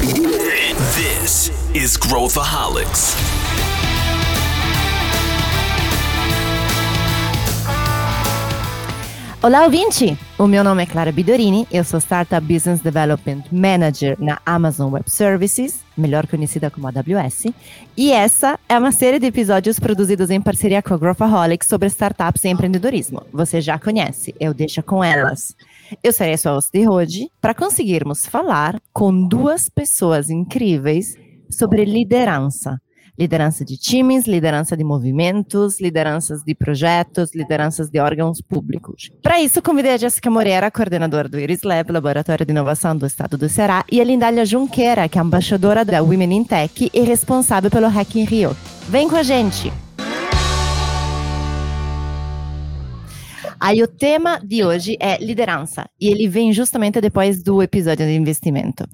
This is Growthaholics. Olá, ouvinte! O meu nome é Clara Bidorini, eu sou Startup Business Development Manager na Amazon Web Services, melhor conhecida como AWS, e essa é uma série de episódios produzidos em parceria com a Growthaholics sobre startups e empreendedorismo. Você já conhece, eu deixo com elas. Eu serei sua host de hoje para conseguirmos falar com duas pessoas incríveis sobre liderança. Liderança de times, liderança de movimentos, lideranças de projetos, lideranças de órgãos públicos. Para isso, convidei a Jéssica Moreira, coordenadora do Iris Lab, Laboratório de Inovação do Estado do Ceará, e a Lindália Junqueira, que é embaixadora da Women in Tech e responsável pelo Hack in Rio. Vem com a gente! Aí o tema de hoje é liderança, e ele vem justamente depois do episódio de investimento.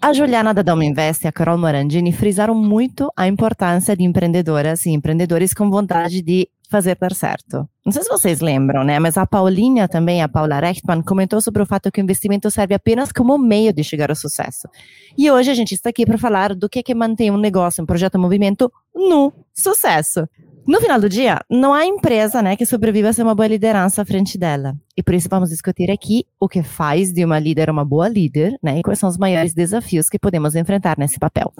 A Juliana da Doma Invest e a Carol Morandini frisaram muito a importância de empreendedoras e empreendedores com vontade de fazer dar certo. Não sei se vocês lembram, né? Mas a Paulinha também, a Paula Rechtman, comentou sobre o fato que o investimento serve apenas como meio de chegar ao sucesso. E hoje a gente está aqui para falar do que é que mantém um negócio, um projeto, um movimento no sucesso. No final do dia, não há empresa né, que sobreviva sem uma boa liderança à frente dela. E por isso vamos discutir aqui o que faz de uma líder uma boa líder, né? E quais são os maiores desafios que podemos enfrentar nesse papel.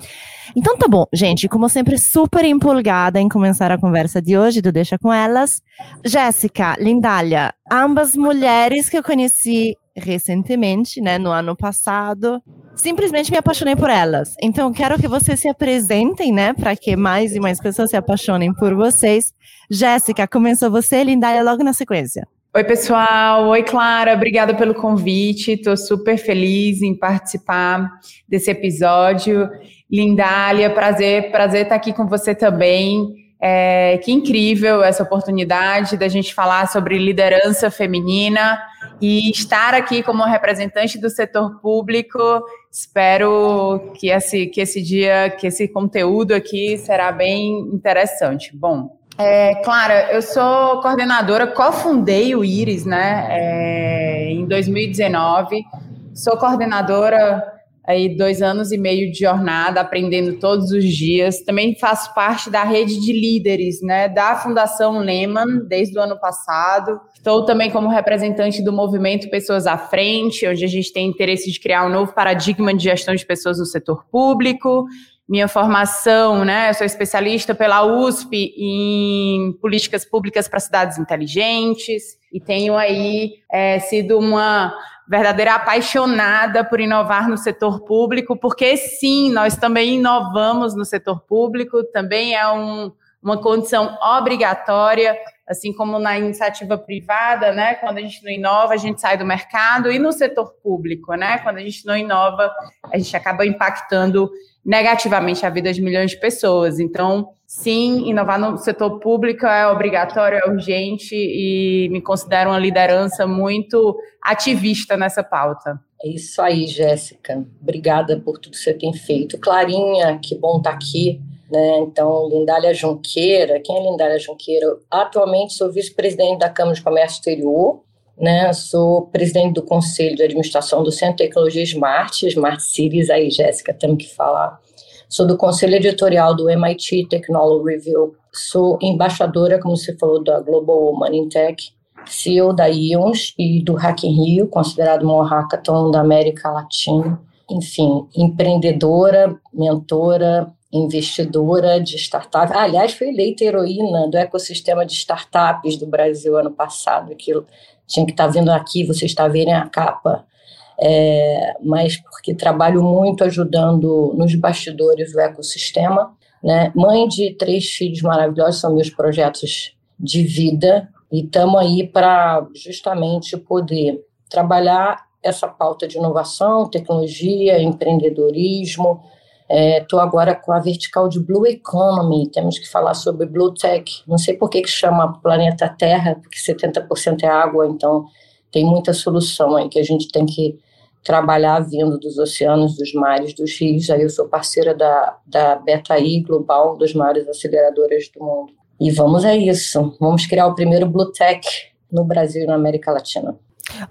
Então tá bom, gente, como sempre, super empolgada em começar a conversa de hoje do Deixa com Elas. Jéssica, Lindália, ambas mulheres que eu conheci recentemente, né, no ano passado. Simplesmente me apaixonei por elas. Então, quero que vocês se apresentem, né, para que mais e mais pessoas se apaixonem por vocês. Jéssica, começou você, Lindália, logo na sequência. Oi, pessoal. Oi, Clara. Obrigada pelo convite. Estou super feliz em participar desse episódio. Lindália, prazer, prazer estar aqui com você também. É, que incrível essa oportunidade da gente falar sobre liderança feminina e estar aqui como representante do setor público. Espero que esse, que esse dia, que esse conteúdo aqui será bem interessante. Bom, é, Clara, eu sou coordenadora, cofundei o Iris, né, é, em 2019. Sou coordenadora aí dois anos e meio de jornada, aprendendo todos os dias. Também faço parte da rede de líderes, né, da Fundação Lehman desde o ano passado. Estou também como representante do movimento Pessoas à Frente, onde a gente tem interesse de criar um novo paradigma de gestão de pessoas no setor público. Minha formação, né, eu sou especialista pela USP em políticas públicas para cidades inteligentes e tenho aí é, sido uma verdadeira apaixonada por inovar no setor público, porque sim, nós também inovamos no setor público, também é um, uma condição obrigatória, assim como na iniciativa privada, né? Quando a gente não inova, a gente sai do mercado, e no setor público, né? Quando a gente não inova, a gente acaba impactando negativamente a vida de milhões de pessoas. Então, sim, inovar no setor público é obrigatório, é urgente e me considero uma liderança muito ativista nessa pauta. É isso aí, Jéssica. Obrigada por tudo que você tem feito. Clarinha, que bom estar tá aqui. Né? Então, Lindália Junqueira, quem é Lindália Junqueira? Atualmente sou vice-presidente da Câmara de Comércio Exterior, né? Sou presidente do Conselho de Administração do Centro de Tecnologia Smart, Smart Cities, aí, Jéssica, temos que falar. Sou do Conselho Editorial do MIT Technology Review. Sou embaixadora, como você falou, da Global Money Tech. CEO da IONS e do Hack in Rio, considerado maior hackathon da América Latina. Enfim, empreendedora, mentora, investidora de startup. Ah, aliás, foi eleita heroína do ecossistema de startups do Brasil ano passado, que tinha que estar tá vindo aqui, vocês estão vendo a capa, é, mas porque trabalho muito ajudando nos bastidores do ecossistema. Né? Mãe de três filhos maravilhosos, são meus projetos de vida, e estamos aí para justamente poder trabalhar essa pauta de inovação, tecnologia, empreendedorismo, Estou é, agora com a vertical de Blue Economy, temos que falar sobre Blue Tech. Não sei por que, que chama planeta Terra, porque 70% é água, então tem muita solução aí que a gente tem que trabalhar vindo dos oceanos, dos mares, dos rios. Aí eu sou parceira da, da BetaI Global, das maiores aceleradoras do mundo. E vamos a isso. Vamos criar o primeiro Blue Tech no Brasil e na América Latina.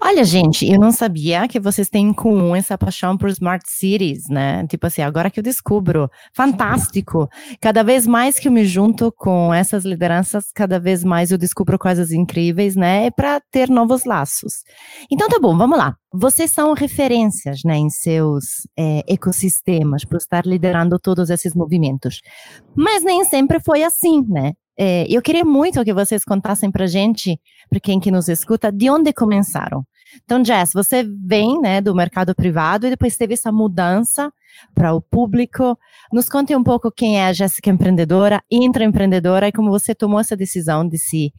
Olha, gente, eu não sabia que vocês têm em comum essa paixão por smart cities, né? Tipo assim, agora que eu descubro, fantástico. Cada vez mais que eu me junto com essas lideranças, cada vez mais eu descubro coisas incríveis, né? Para ter novos laços. Então tá bom, vamos lá. Vocês são referências, né, em seus é, ecossistemas, por estar liderando todos esses movimentos. Mas nem sempre foi assim, né? É, eu queria muito que vocês contassem para gente, para quem que nos escuta, de onde começaram. Então, Jess, você vem né, do mercado privado e depois teve essa mudança para o público. Nos conte um pouco quem é a Jéssica empreendedora, intraempreendedora e como você tomou essa decisão de, se,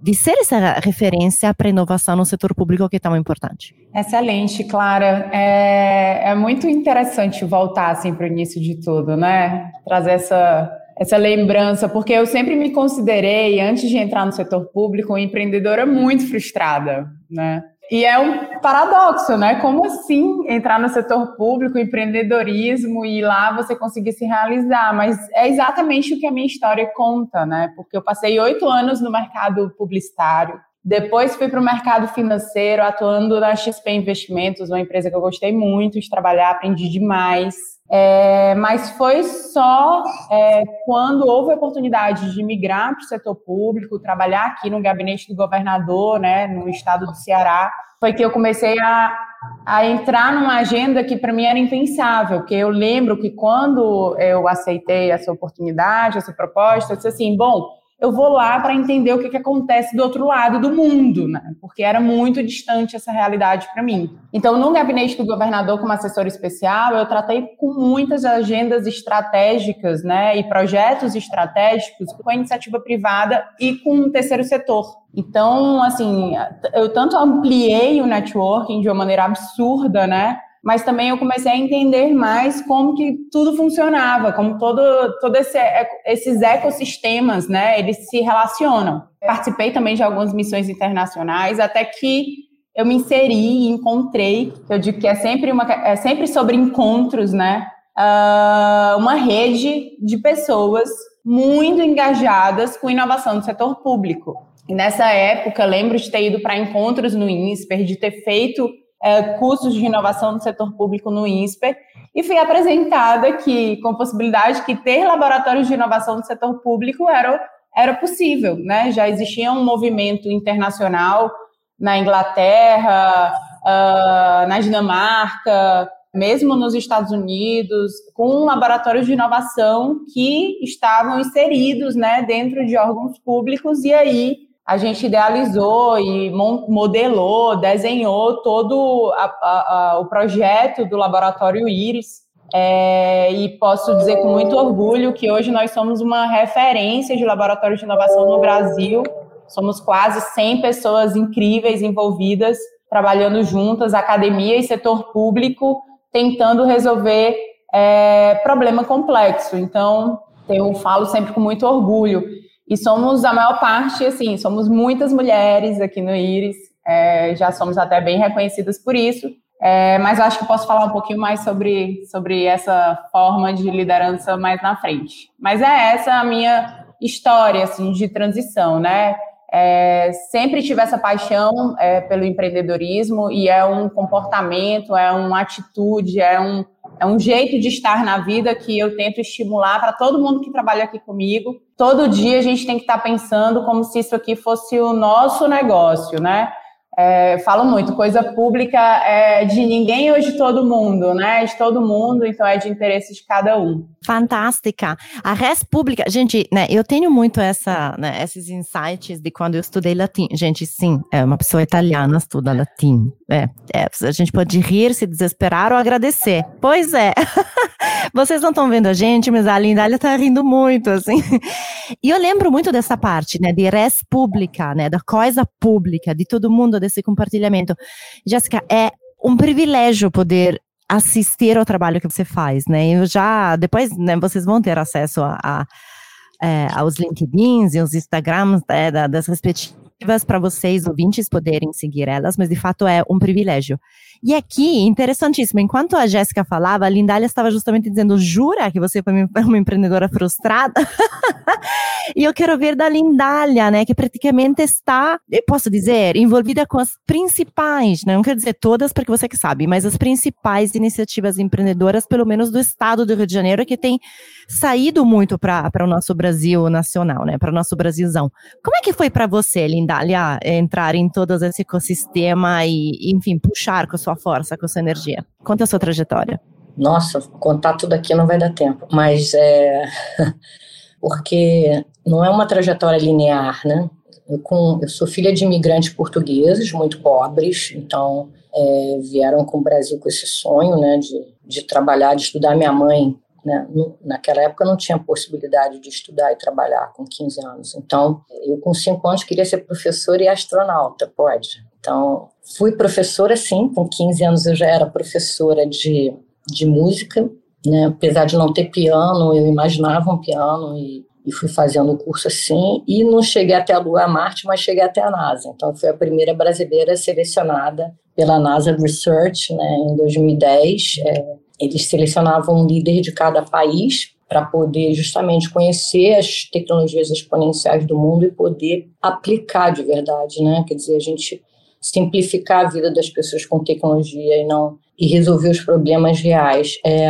de ser essa referência para inovação no setor público que é tão importante. Excelente, Clara. É, é muito interessante voltar assim, para o início de tudo, né? Trazer essa essa lembrança, porque eu sempre me considerei, antes de entrar no setor público, uma empreendedora muito frustrada, né? E é um paradoxo, né? Como assim entrar no setor público, empreendedorismo e lá você conseguir se realizar? Mas é exatamente o que a minha história conta, né? Porque eu passei oito anos no mercado publicitário, depois fui para o mercado financeiro, atuando na XP Investimentos, uma empresa que eu gostei muito de trabalhar, aprendi demais. É, mas foi só é, quando houve a oportunidade de migrar para o setor público, trabalhar aqui no gabinete do governador, né, no estado do Ceará, foi que eu comecei a, a entrar numa agenda que para mim era impensável, porque eu lembro que quando eu aceitei essa oportunidade, essa proposta, eu disse assim, bom, eu vou lá para entender o que, que acontece do outro lado do mundo, né? Porque era muito distante essa realidade para mim. Então, no gabinete do governador como assessor especial, eu tratei com muitas agendas estratégicas, né, e projetos estratégicos com a iniciativa privada e com o terceiro setor. Então, assim, eu tanto ampliei o networking de uma maneira absurda, né? Mas também eu comecei a entender mais como que tudo funcionava, como todo, todo esse, esses ecossistemas, né, eles se relacionam. Participei também de algumas missões internacionais, até que eu me inseri e encontrei, eu digo que é sempre, uma, é sempre sobre encontros, né, uh, uma rede de pessoas muito engajadas com inovação no setor público. E nessa época, lembro de ter ido para encontros no INSPER, de ter feito é, cursos de inovação no setor público no INSPER e fui apresentada que, com possibilidade que ter laboratórios de inovação no setor público era, era possível, né? Já existia um movimento internacional na Inglaterra, uh, na Dinamarca, mesmo nos Estados Unidos, com laboratórios de inovação que estavam inseridos, né, dentro de órgãos públicos e aí a gente idealizou e modelou, desenhou todo a, a, a, o projeto do Laboratório Íris. É, e posso dizer com muito orgulho que hoje nós somos uma referência de laboratório de inovação no Brasil. Somos quase 100 pessoas incríveis envolvidas, trabalhando juntas, academia e setor público, tentando resolver é, problema complexo. Então, eu falo sempre com muito orgulho. E somos a maior parte, assim, somos muitas mulheres aqui no Iris, é, já somos até bem reconhecidas por isso. É, mas acho que posso falar um pouquinho mais sobre, sobre essa forma de liderança mais na frente. Mas é essa a minha história assim, de transição, né? É, sempre tive essa paixão é, pelo empreendedorismo e é um comportamento, é uma atitude, é um, é um jeito de estar na vida que eu tento estimular para todo mundo que trabalha aqui comigo. Todo dia a gente tem que estar pensando como se isso aqui fosse o nosso negócio, né? É, falo muito, coisa pública é de ninguém ou de todo mundo, né? De todo mundo, então é de interesse de cada um. Fantástica. A res pública, gente, né? Eu tenho muito essa, né, esses insights de quando eu estudei latim. Gente, sim, é uma pessoa italiana estuda latim. É, é a gente pode rir, se desesperar ou agradecer. Pois é. Vocês não estão vendo a gente, mas a Lindália está rindo muito, assim. E eu lembro muito dessa parte, né? De res pública, né? Da coisa pública, de todo mundo desse compartilhamento. Jéssica, é um privilégio poder assistir ao trabalho que você faz, né? Eu já, depois, né, vocês vão ter acesso a, a é, aos LinkedIns e os Instagrams é, das respectivas para vocês, ouvintes, poderem seguir elas, mas de fato é um privilégio. E aqui, interessantíssimo, enquanto a Jéssica falava, a Lindália estava justamente dizendo, jura que você foi uma empreendedora frustrada? E eu quero ver da Lindália, né, que praticamente está, posso dizer, envolvida com as principais, né, não quero dizer todas, porque você que sabe, mas as principais iniciativas empreendedoras, pelo menos do estado do Rio de Janeiro, que tem saído muito para o nosso Brasil nacional, né, para o nosso Brasilzão. Como é que foi para você, Lindália, entrar em todo esse ecossistema e, enfim, puxar com sua força, com sua energia? Conta a sua trajetória. Nossa, contar tudo aqui não vai dar tempo, mas é porque não é uma trajetória linear, né? Eu, com, eu sou filha de imigrantes portugueses muito pobres, então é, vieram com o Brasil com esse sonho, né, de, de trabalhar, de estudar. Minha mãe, né, naquela época não tinha possibilidade de estudar e trabalhar com 15 anos. Então, eu com 5 anos queria ser professora e astronauta, pode. Então, fui professora sim, com 15 anos eu já era professora de, de música, né? Apesar de não ter piano, eu imaginava um piano e, e fui fazendo o curso assim. E não cheguei até a Lua Marte, mas cheguei até a NASA. Então, fui a primeira brasileira selecionada pela NASA Research né, em 2010. É, eles selecionavam um líder de cada país para poder justamente conhecer as tecnologias exponenciais do mundo e poder aplicar de verdade, né? Quer dizer, a gente simplificar a vida das pessoas com tecnologia e não e resolver os problemas reais. É,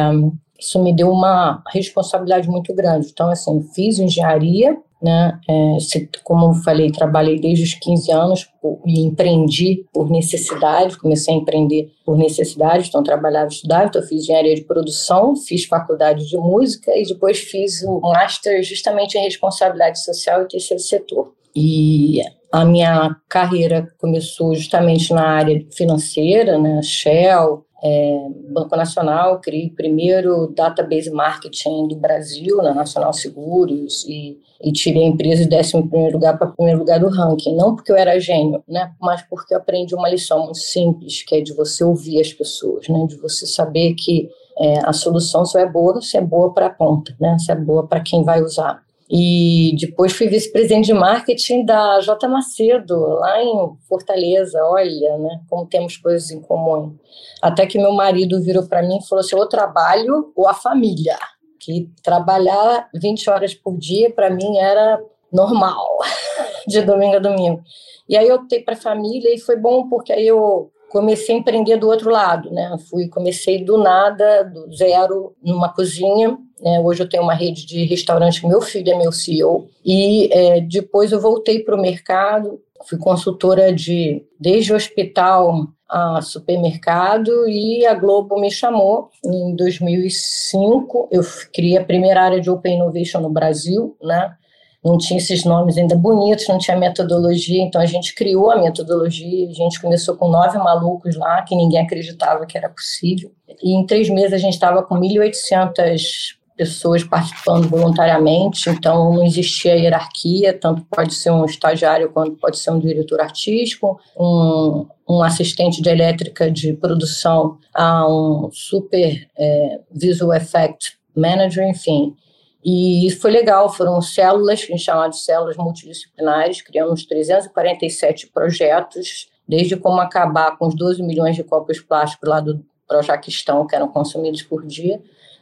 isso me deu uma responsabilidade muito grande. Então, assim, fiz engenharia, né? É, como eu falei, trabalhei desde os 15 anos e empreendi por necessidade, comecei a empreender por necessidade, então trabalhava estudava, então fiz engenharia de produção, fiz faculdade de música e depois fiz o master justamente em responsabilidade social e terceiro setor. E a minha carreira começou justamente na área financeira, né, Shell, é, Banco Nacional, criei o primeiro database marketing do Brasil, na Nacional Seguros, e, e tirei a empresa de décimo primeiro lugar para primeiro lugar do ranking. Não porque eu era gênio, né, mas porque eu aprendi uma lição muito simples, que é de você ouvir as pessoas, né, de você saber que é, a solução só é boa se é boa para a ponta, né, se é boa para quem vai usar. E depois fui vice-presidente de marketing da J. Macedo, lá em Fortaleza. Olha, né, como temos coisas em comum. Até que meu marido virou para mim e falou assim: ou trabalho ou a família. Que trabalhar 20 horas por dia, para mim, era normal, de domingo a domingo. E aí eu optei para a família e foi bom porque aí eu comecei a empreender do outro lado, né? Fui, comecei do nada, do zero, numa cozinha. Né? Hoje eu tenho uma rede de restaurante, meu filho é meu CEO. E é, depois eu voltei para o mercado, fui consultora de desde o hospital a supermercado e a Globo me chamou em 2005. Eu criei a primeira área de Open Innovation no Brasil, né? não tinha esses nomes ainda bonitos, não tinha metodologia, então a gente criou a metodologia, a gente começou com nove malucos lá, que ninguém acreditava que era possível, e em três meses a gente estava com 1.800 pessoas participando voluntariamente, então não existia hierarquia, tanto pode ser um estagiário quanto pode ser um diretor artístico, um, um assistente de elétrica de produção a um super é, visual effect manager, enfim. E foi legal, foram células, que a gente chama de células multidisciplinares, criamos 347 projetos, desde como acabar com os 12 milhões de copos plásticos lá do Projaquistão, que eram consumidos por dia,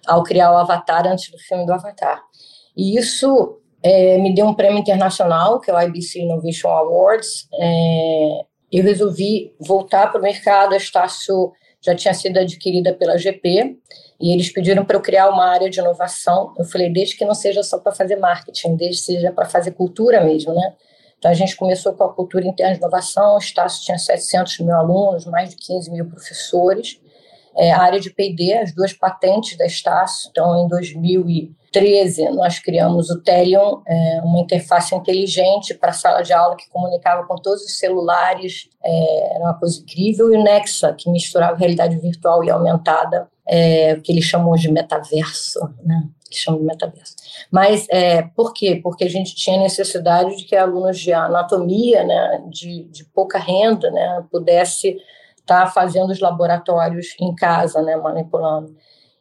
ao criar o Avatar antes do filme do Avatar. E isso é, me deu um prêmio internacional, que é o IBC Innovation Awards. É, eu resolvi voltar para o mercado, a Estácio já tinha sido adquirida pela GP, e eles pediram para eu criar uma área de inovação. Eu falei, desde que não seja só para fazer marketing, desde que seja para fazer cultura mesmo, né? Então, a gente começou com a cultura interna de inovação, o Estácio tinha 700 mil alunos, mais de 15 mil professores. É, a área de P&D, as duas patentes da Estácio, então, em 2013, nós criamos o Telion, é, uma interface inteligente para a sala de aula que comunicava com todos os celulares, é, era uma coisa incrível, e o Nexa, que misturava realidade virtual e aumentada é, que eles chamam de metaverso, né? que chamam de metaverso. Mas é, por quê? Porque a gente tinha necessidade de que alunos de anatomia, né, de, de pouca renda, né, pudesse estar tá fazendo os laboratórios em casa, né, manipulando.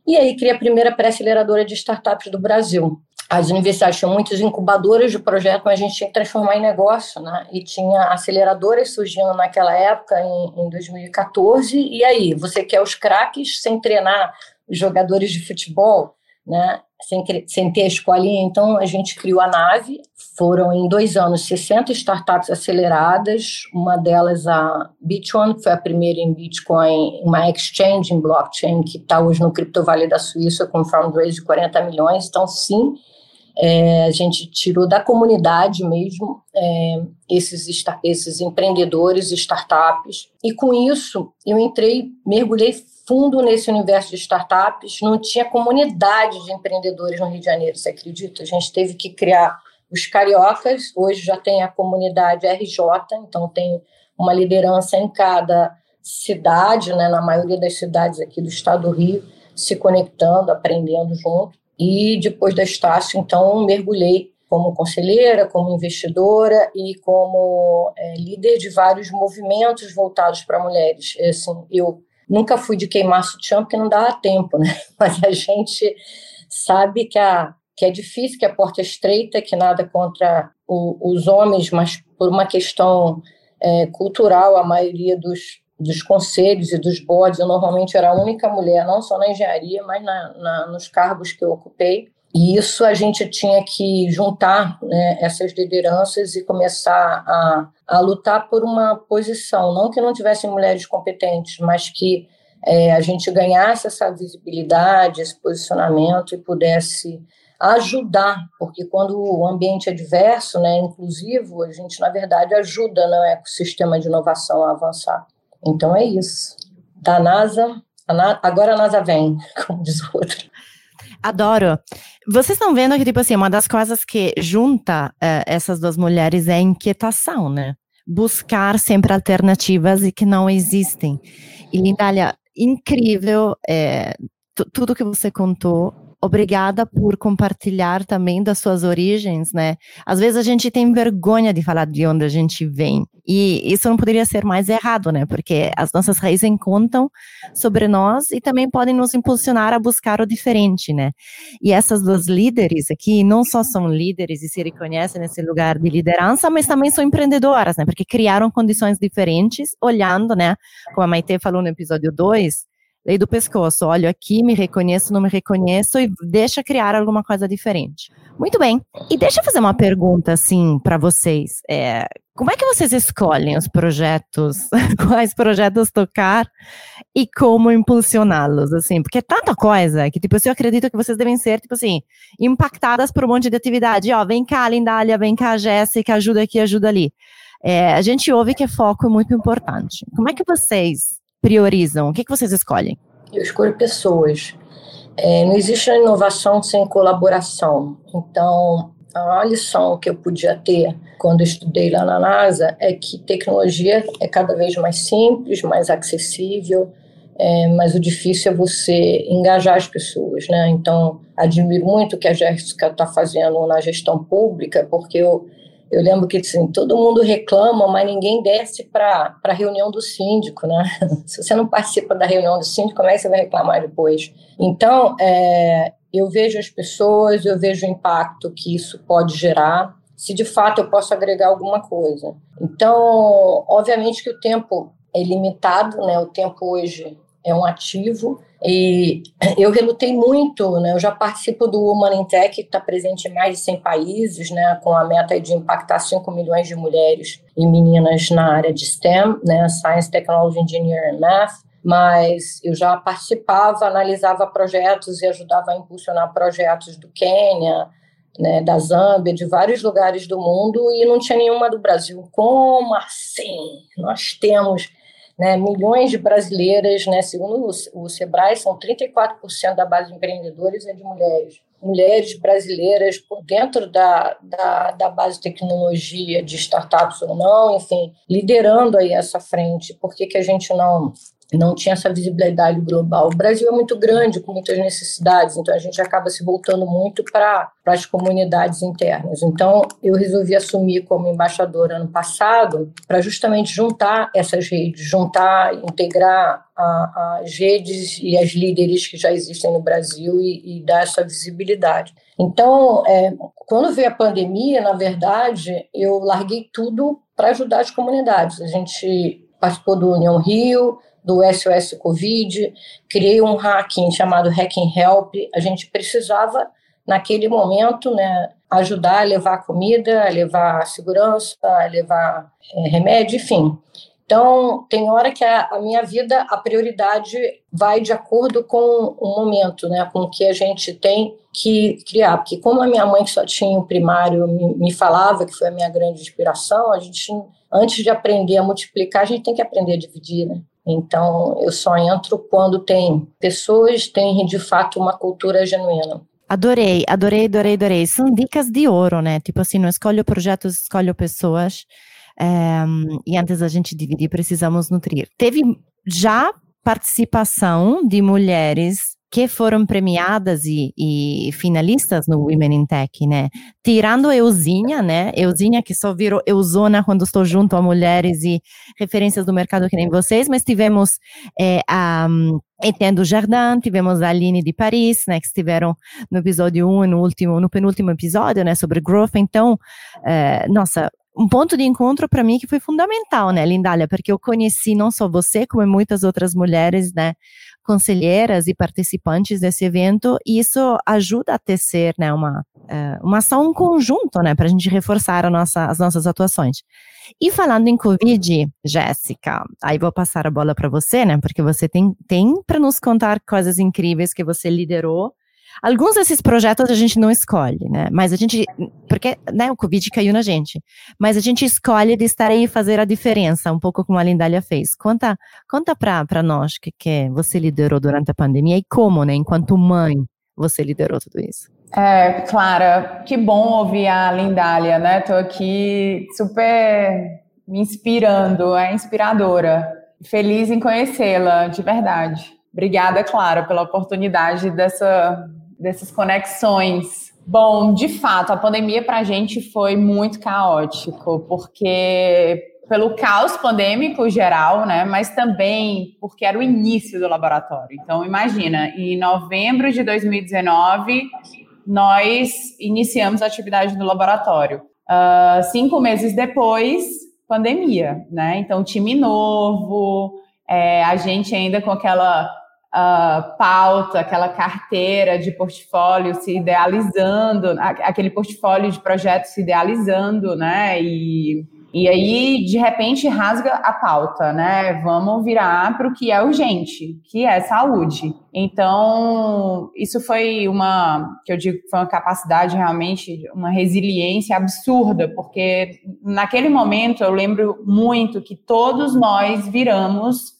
E aí criei a primeira pré-aceleradora de startups do Brasil, as universidades tinham muitas incubadoras de projeto, mas a gente tinha que transformar em negócio, né? E tinha aceleradoras surgindo naquela época, em, em 2014. E aí, você quer os craques sem treinar os jogadores de futebol? né? Sem, sem ter a escolinha, então a gente criou a nave. Foram em dois anos 60 startups aceleradas, uma delas a Bitone, que foi a primeira em Bitcoin, uma exchange em blockchain que está hoje no Cripto Vale da Suíça com fundraise de 40 milhões. Então, sim, é, a gente tirou da comunidade mesmo é, esses, esses empreendedores, startups, e com isso eu entrei, mergulhei fundo nesse universo de startups, não tinha comunidade de empreendedores no Rio de Janeiro, você acredita? A gente teve que criar os cariocas, hoje já tem a comunidade RJ, então tem uma liderança em cada cidade, né, na maioria das cidades aqui do estado do Rio, se conectando, aprendendo junto. E depois da Estácio, então, mergulhei como conselheira, como investidora e como é, líder de vários movimentos voltados para mulheres. Assim, eu nunca fui de queimar sutiã porque não dava tempo, né? Mas a gente sabe que, a, que é difícil, que a porta é estreita, que nada contra o, os homens, mas por uma questão é, cultural, a maioria dos dos conselhos e dos boards, eu normalmente era a única mulher, não só na engenharia, mas na, na, nos cargos que eu ocupei. E isso a gente tinha que juntar né, essas lideranças e começar a, a lutar por uma posição, não que não tivessem mulheres competentes, mas que é, a gente ganhasse essa visibilidade, esse posicionamento e pudesse ajudar, porque quando o ambiente é diverso, né, inclusivo, a gente, na verdade, ajuda no ecossistema de inovação a avançar. Então é isso. Da NASA, a Na, agora a NASA vem, como diz o outro. Adoro. Vocês estão vendo que, tipo assim, uma das coisas que junta uh, essas duas mulheres é a inquietação, né? Buscar sempre alternativas e que não existem. E, Lindália, incrível é, tudo que você contou obrigada por compartilhar também das suas origens, né? Às vezes a gente tem vergonha de falar de onde a gente vem. E isso não poderia ser mais errado, né? Porque as nossas raízes contam sobre nós e também podem nos impulsionar a buscar o diferente, né? E essas duas líderes aqui não só são líderes e se reconhecem nesse lugar de liderança, mas também são empreendedoras, né? Porque criaram condições diferentes, olhando, né? Como a Maite falou no episódio 2, lei do pescoço. Olho aqui, me reconheço, não me reconheço e deixa criar alguma coisa diferente. Muito bem. E deixa eu fazer uma pergunta assim para vocês. É, como é que vocês escolhem os projetos, quais projetos tocar e como impulsioná-los, assim? Porque é tanta coisa que, tipo, eu acredito que vocês devem ser, tipo assim, impactadas por um monte de atividade. Ó, vem cá, Lindália, vem cá, Jéssica, ajuda aqui, ajuda ali. É, a gente ouve que foco é muito importante. Como é que vocês priorizam? O que, que vocês escolhem? Eu escolho pessoas. É, não existe inovação sem colaboração. Então, a lição que eu podia ter quando estudei lá na NASA é que tecnologia é cada vez mais simples, mais acessível, é, mas o difícil é você engajar as pessoas, né? Então, admiro muito o que a Jéssica está fazendo na gestão pública, porque eu eu lembro que assim, todo mundo reclama, mas ninguém desce para a reunião do síndico, né? Se você não participa da reunião do síndico, como é que você vai reclamar depois? Então, é, eu vejo as pessoas, eu vejo o impacto que isso pode gerar, se de fato eu posso agregar alguma coisa. Então, obviamente que o tempo é limitado, né? O tempo hoje é um ativo, e eu relutei muito, né? Eu já participo do in Tech, que está presente em mais de 100 países, né? Com a meta de impactar 5 milhões de mulheres e meninas na área de STEM, né? Science, Technology, Engineering and Math. Mas eu já participava, analisava projetos e ajudava a impulsionar projetos do Quênia, né, da Zâmbia, de vários lugares do mundo e não tinha nenhuma do Brasil. Como assim? Nós temos né, milhões de brasileiras, né, segundo o, o Sebrae, são 34% da base de empreendedores é de mulheres. Mulheres brasileiras dentro da, da, da base de tecnologia, de startups ou não, enfim, liderando aí essa frente. Por que, que a gente não não tinha essa visibilidade global. O Brasil é muito grande, com muitas necessidades, então a gente acaba se voltando muito para as comunidades internas. Então, eu resolvi assumir como embaixadora ano passado para justamente juntar essas redes, juntar, integrar as redes e as líderes que já existem no Brasil e, e dar essa visibilidade. Então, é, quando veio a pandemia, na verdade, eu larguei tudo para ajudar as comunidades. A gente participou do União Rio, do SOS Covid, criei um hacking chamado Hacking Help. A gente precisava, naquele momento, né, ajudar a levar comida, a levar segurança, a levar é, remédio, enfim. Então, tem hora que a, a, minha vida, a prioridade vai de acordo com o momento, né, com o que a gente tem que criar. Porque como a minha mãe que só tinha o primário me, me falava, que foi a minha grande inspiração, a gente, antes de aprender a multiplicar, a gente tem que aprender a dividir, né? Então, eu só entro quando tem pessoas, tem de fato uma cultura genuína. Adorei, adorei, adorei, adorei. São dicas de ouro, né? Tipo assim, não escolho projetos, escolho pessoas. Um, e antes da gente dividir, precisamos nutrir. Teve já participação de mulheres que foram premiadas e, e, finalistas no Women in Tech, né? Tirando Euzinha, né? Euzinha que só virou Euzona quando estou junto a mulheres e referências do mercado que nem vocês, mas tivemos é, a um, Etienne do Jardim, tivemos a Aline de Paris, né? Que estiveram no episódio 1 e no último, no penúltimo episódio, né? Sobre growth. Então, é, nossa, um ponto de encontro para mim que foi fundamental, né, Lindália, porque eu conheci não só você, como muitas outras mulheres, né, conselheiras e participantes desse evento, e isso ajuda a tecer, né, uma, é, uma ação conjunto, né, para a gente reforçar nossa, as nossas atuações. E falando em Covid, Jéssica, aí vou passar a bola para você, né, porque você tem, tem para nos contar coisas incríveis que você liderou, Alguns desses projetos a gente não escolhe, né? Mas a gente, porque né, o Covid caiu na gente, mas a gente escolhe de estar aí e fazer a diferença, um pouco como a Lindália fez. Conta, conta para nós que, que você liderou durante a pandemia e como, né, enquanto mãe, você liderou tudo isso. É, Clara, que bom ouvir a Lindália, né? Tô aqui super me inspirando, é inspiradora. Feliz em conhecê-la, de verdade. Obrigada, Clara, pela oportunidade dessa dessas conexões. Bom, de fato, a pandemia para a gente foi muito caótico, porque pelo caos pandêmico geral, né, mas também porque era o início do laboratório. Então, imagina, em novembro de 2019, nós iniciamos a atividade do laboratório. Uh, cinco meses depois, pandemia, né? Então, time novo, é, a gente ainda com aquela uh, pauta, aquela carteira de portfólio se idealizando, aquele portfólio de projetos se idealizando, né? E, e aí, de repente, rasga a pauta, né? Vamos virar para o que é urgente, que é saúde. Então, isso foi uma, que eu digo foi uma capacidade realmente, uma resiliência absurda, porque naquele momento eu lembro muito que todos nós viramos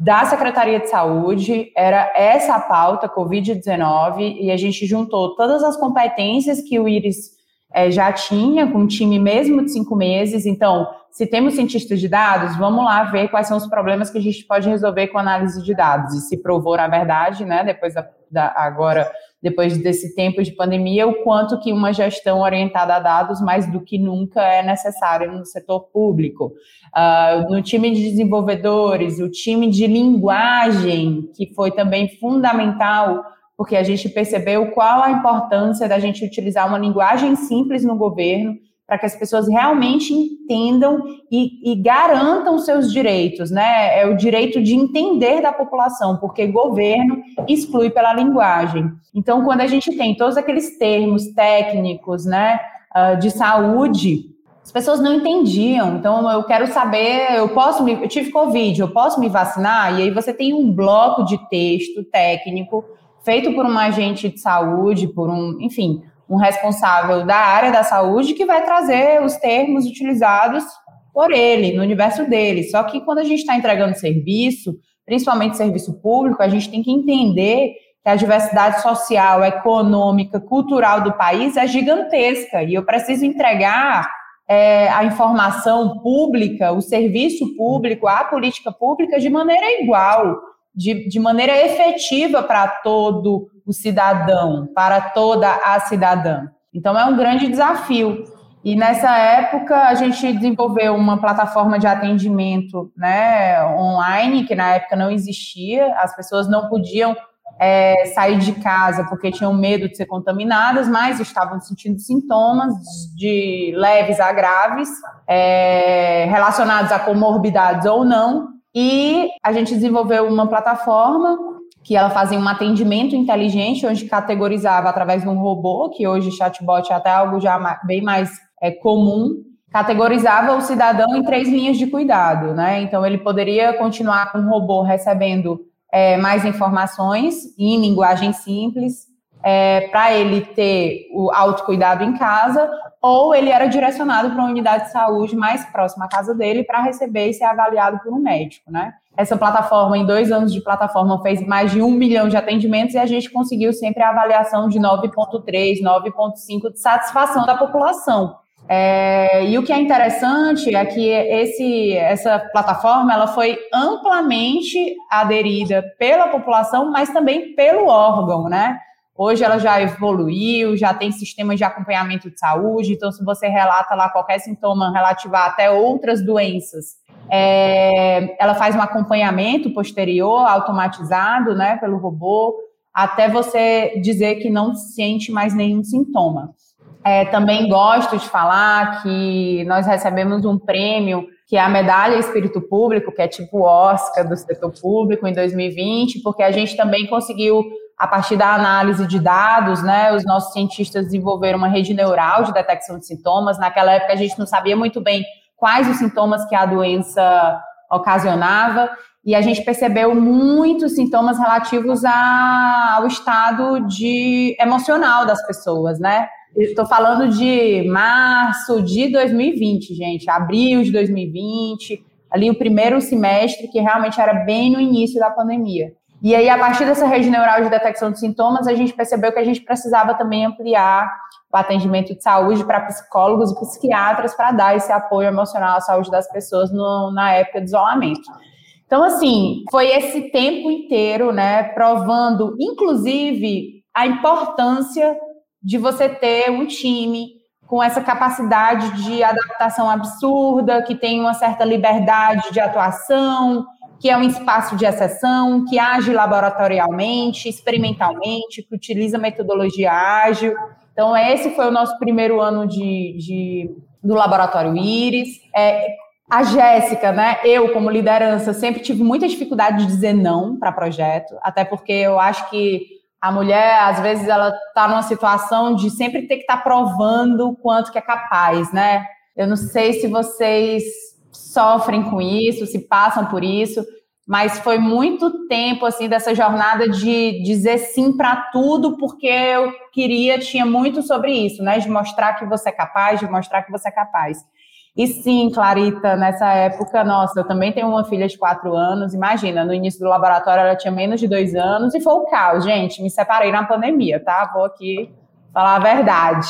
da Secretaria de Saúde, era essa a pauta Covid-19, e a gente juntou todas as competências que o IRIS é, já tinha, com um time mesmo de cinco meses. Então, se temos cientistas de dados, vamos lá ver quais são os problemas que a gente pode resolver com análise de dados. E se provou, na verdade, né, depois da, da agora depois desse tempo de pandemia, o quanto que uma gestão orientada a dados mais do que nunca é necessário no setor público. Uh, no time de desenvolvedores, o time de linguagem, que foi também fundamental, porque a gente percebeu qual a importância da gente utilizar uma linguagem simples no governo, para que as pessoas realmente entendam e, e, garantam seus direitos, né? É o direito de entender da população, porque governo exclui pela linguagem. Então, quando a gente tem todos aqueles termos técnicos, né, ah, de saúde, as pessoas não entendiam. Então, eu quero saber, eu posso me, eu tive Covid, eu posso me vacinar? E aí você tem um bloco de texto técnico feito por um agente de saúde, por um, enfim, um responsável da área da saúde que vai trazer os termos utilizados por ele, no universo dele. Só que quando a gente está entregando serviço, principalmente serviço público, a gente tem que entender que a diversidade social, econômica, cultural do país é gigantesca e eu preciso entregar é, a informação pública, o serviço público, a política pública de maneira igual, de, de maneira efetiva para todo o cidadão, para toda a cidadã. Então, é um grande desafio. E nessa época, a gente desenvolveu uma plataforma de atendimento né, online, que na época não existia, as pessoas não podiam é, sair de casa porque tinham medo de ser contaminadas, mas estavam sentindo sintomas de leves a graves, é, relacionados a comorbidades ou não. E a gente desenvolveu uma plataforma que ela fazia um atendimento inteligente, onde categorizava através de um robô, que hoje chatbot é até algo já bem mais é, comum, categorizava o cidadão em três linhas de cuidado, né? Então ele poderia continuar com o robô recebendo é, mais informações em linguagem simples, é, para ele ter o autocuidado em casa, ou ele era direcionado para uma unidade de saúde mais próxima à casa dele para receber e ser avaliado por um médico, né? Essa plataforma, em dois anos de plataforma, fez mais de um milhão de atendimentos e a gente conseguiu sempre a avaliação de 9,3, 9,5 de satisfação da população. É, e o que é interessante é que esse, essa plataforma ela foi amplamente aderida pela população, mas também pelo órgão, né? Hoje ela já evoluiu, já tem sistemas de acompanhamento de saúde, então se você relata lá qualquer sintoma relativo a até outras doenças, é, ela faz um acompanhamento posterior, automatizado, né, pelo robô, até você dizer que não sente mais nenhum sintoma. É, também gosto de falar que nós recebemos um prêmio que é a Medalha Espírito Público, que é tipo Oscar do setor público em 2020, porque a gente também conseguiu a partir da análise de dados, né, os nossos cientistas desenvolveram uma rede neural de detecção de sintomas. Naquela época a gente não sabia muito bem quais os sintomas que a doença ocasionava, e a gente percebeu muitos sintomas relativos a, ao estado de emocional das pessoas, né? Estou falando de março de 2020, gente, abril de 2020, ali o primeiro semestre, que realmente era bem no início da pandemia. E aí, a partir dessa rede neural de detecção de sintomas, a gente percebeu que a gente precisava também ampliar o atendimento de saúde para psicólogos e psiquiatras para dar esse apoio emocional à saúde das pessoas no, na época de isolamento. Então, assim, foi esse tempo inteiro, né, provando, inclusive, a importância de você ter um time com essa capacidade de adaptação absurda, que tem uma certa liberdade de atuação, que é um espaço de exceção, que age laboratorialmente, experimentalmente, que utiliza metodologia ágil. Então, esse foi o nosso primeiro ano de, de do Laboratório Íris. É, a Jéssica, né? Eu, como liderança, sempre tive muita dificuldade de dizer não para projeto, até porque eu acho que a mulher, às vezes, ela está numa situação de sempre ter que estar tá provando o quanto que é capaz, né? Eu não sei se vocês sofrem com isso, se passam por isso, mas foi muito tempo assim dessa jornada de dizer sim para tudo, porque eu queria, tinha muito sobre isso, né? De mostrar que você é capaz, de mostrar que você é capaz. E sim, Clarita, nessa época, nossa, eu também tenho uma filha de quatro anos. Imagina, no início do laboratório ela tinha menos de dois anos e foi o caos, gente. Me separei na pandemia, tá? Vou aqui falar a verdade.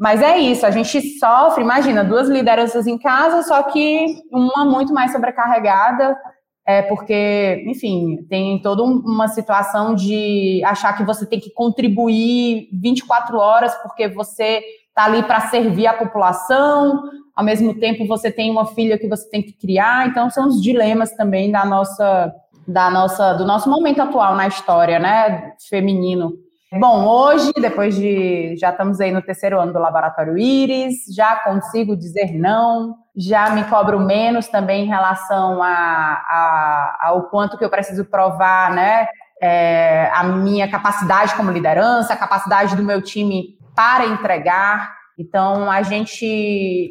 Mas é isso, a gente sofre, imagina, duas lideranças em casa, só que uma muito mais sobrecarregada, é porque, enfim, tem toda uma situação de achar que você tem que contribuir 24 horas porque você está ali para servir a população, ao mesmo tempo você tem uma filha que você tem que criar, então são os dilemas também da nossa, da nossa, do nosso momento atual na história, né, feminino. Bom, hoje, depois de. Já estamos aí no terceiro ano do Laboratório Íris, já consigo dizer não, já me cobro menos também em relação a, a, ao quanto que eu preciso provar, né? É, a minha capacidade como liderança, a capacidade do meu time para entregar. Então, a gente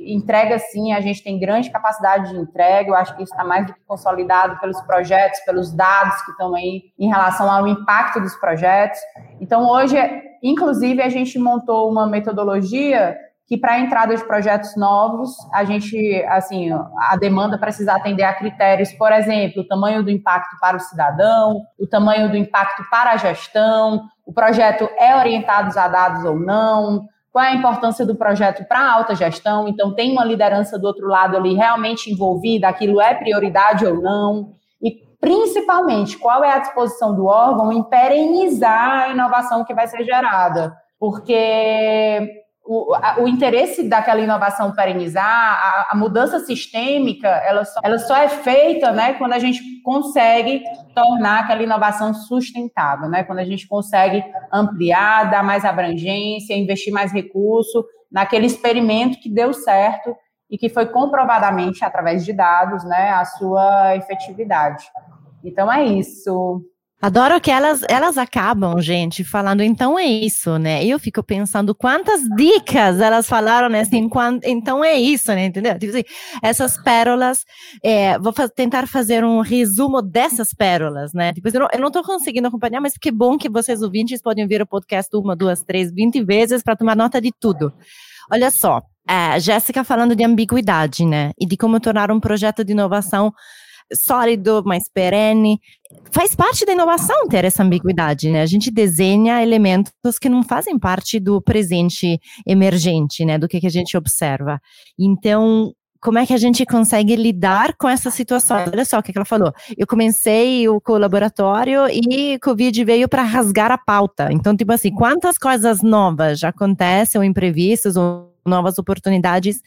entrega sim, a gente tem grande capacidade de entrega, eu acho que isso está mais do que consolidado pelos projetos, pelos dados que estão aí em relação ao impacto dos projetos. Então, hoje, inclusive, a gente montou uma metodologia que para a entrada de projetos novos, a gente, assim, a demanda precisa atender a critérios, por exemplo, o tamanho do impacto para o cidadão, o tamanho do impacto para a gestão, o projeto é orientado a dados ou não, qual é a importância do projeto para a alta gestão, então tem uma liderança do outro lado ali realmente envolvida, aquilo é prioridade ou não, e principalmente qual é a disposição do órgão em perenizar a inovação que vai ser gerada, porque o, a, o interesse daquela inovação perenizar, a, a, mudança sistêmica, ela só, ela só é feita né, quando a gente consegue tornar aquela inovação sustentável, né, quando a gente consegue ampliar, dar mais abrangência, investir mais recurso naquele experimento que deu certo e que foi comprovadamente, através de dados, né, a sua efetividade. Então é isso. Adoro que elas, elas acabam, gente, falando, então é isso, né? Eu fico pensando quantas dicas elas falaram, né? Assim, quando, então é isso, né? Entendeu? Tipo assim, essas pérolas, é, vou tentar fazer um resumo dessas pérolas, né? Tipo, eu, não, eu não tô conseguindo acompanhar, mas que bom que vocês ouvintes podem ouvir o podcast uma, duas, três, vinte vezes para tomar nota de tudo. Olha só, é, Jéssica falando de ambiguidade, né? E de como tornar um projeto de inovação sólido, mais perene. Faz parte da inovação ter essa ambiguidade, né? A gente desenha elementos que não fazem parte do presente emergente, né? Do que, que a gente observa. Então, como é que a gente consegue lidar com essa situação? Olha só o que ela falou. Eu comecei o colaboratório e Covid veio para rasgar a pauta. Então, tipo assim, quantas coisas novas já acontecem, ou imprevistos, ou novas oportunidades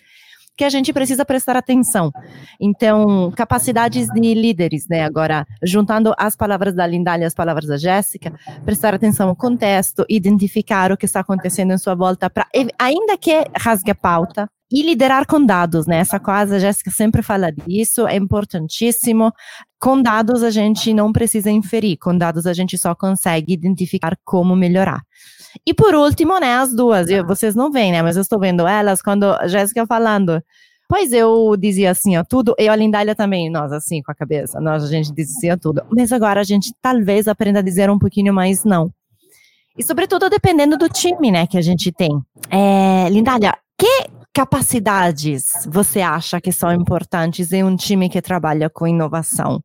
que a gente precisa prestar atenção. Então, capacidades de líderes, né? Agora, juntando as palavras da Lindália e as palavras da Jéssica, prestar atenção ao contexto, identificar o que está acontecendo em sua volta, para ainda que rasgue a pauta, e liderar com dados, né? Essa coisa, a Jéssica sempre fala disso, é importantíssimo. Com dados a gente não precisa inferir, com dados a gente só consegue identificar como melhorar. E por último, né, as duas, eu, vocês não veem, né, mas eu estou vendo elas quando a Jéssica falando. Pois eu dizia assim, ó, tudo, eu a Lindália também, nós assim, com a cabeça, nós a gente dizia tudo. Mas agora a gente talvez aprenda a dizer um pouquinho mais não. E sobretudo dependendo do time, né, que a gente tem. É, Lindália, que capacidades você acha que são importantes em um time que trabalha com inovação?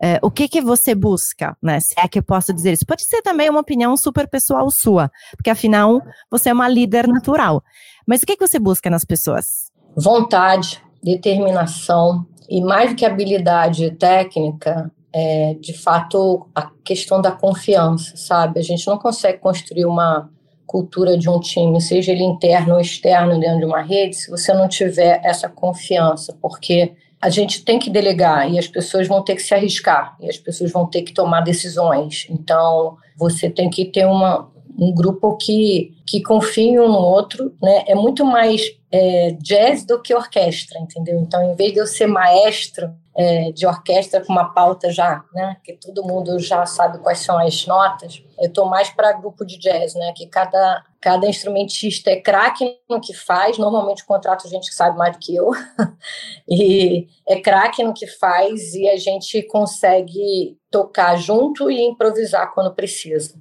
É, o que que você busca, né? Se é que eu posso dizer isso. Pode ser também uma opinião super pessoal sua, porque afinal você é uma líder natural. Mas o que que você busca nas pessoas? Vontade, determinação e mais do que habilidade técnica, é, de fato a questão da confiança, sabe? A gente não consegue construir uma cultura de um time, seja ele interno ou externo dentro de uma rede, se você não tiver essa confiança, porque a gente tem que delegar e as pessoas vão ter que se arriscar e as pessoas vão ter que tomar decisões. Então, você tem que ter uma, um grupo que, que confie um no outro, né? É muito mais é, jazz do que orquestra, entendeu? Então, em vez de eu ser maestro é, de orquestra com uma pauta já, né? Que todo mundo já sabe quais são as notas. Eu estou mais para grupo de jazz, né? Que cada, cada instrumentista é craque no que faz. Normalmente contrato gente que sabe mais do que eu. e é craque no que faz e a gente consegue tocar junto e improvisar quando precisa.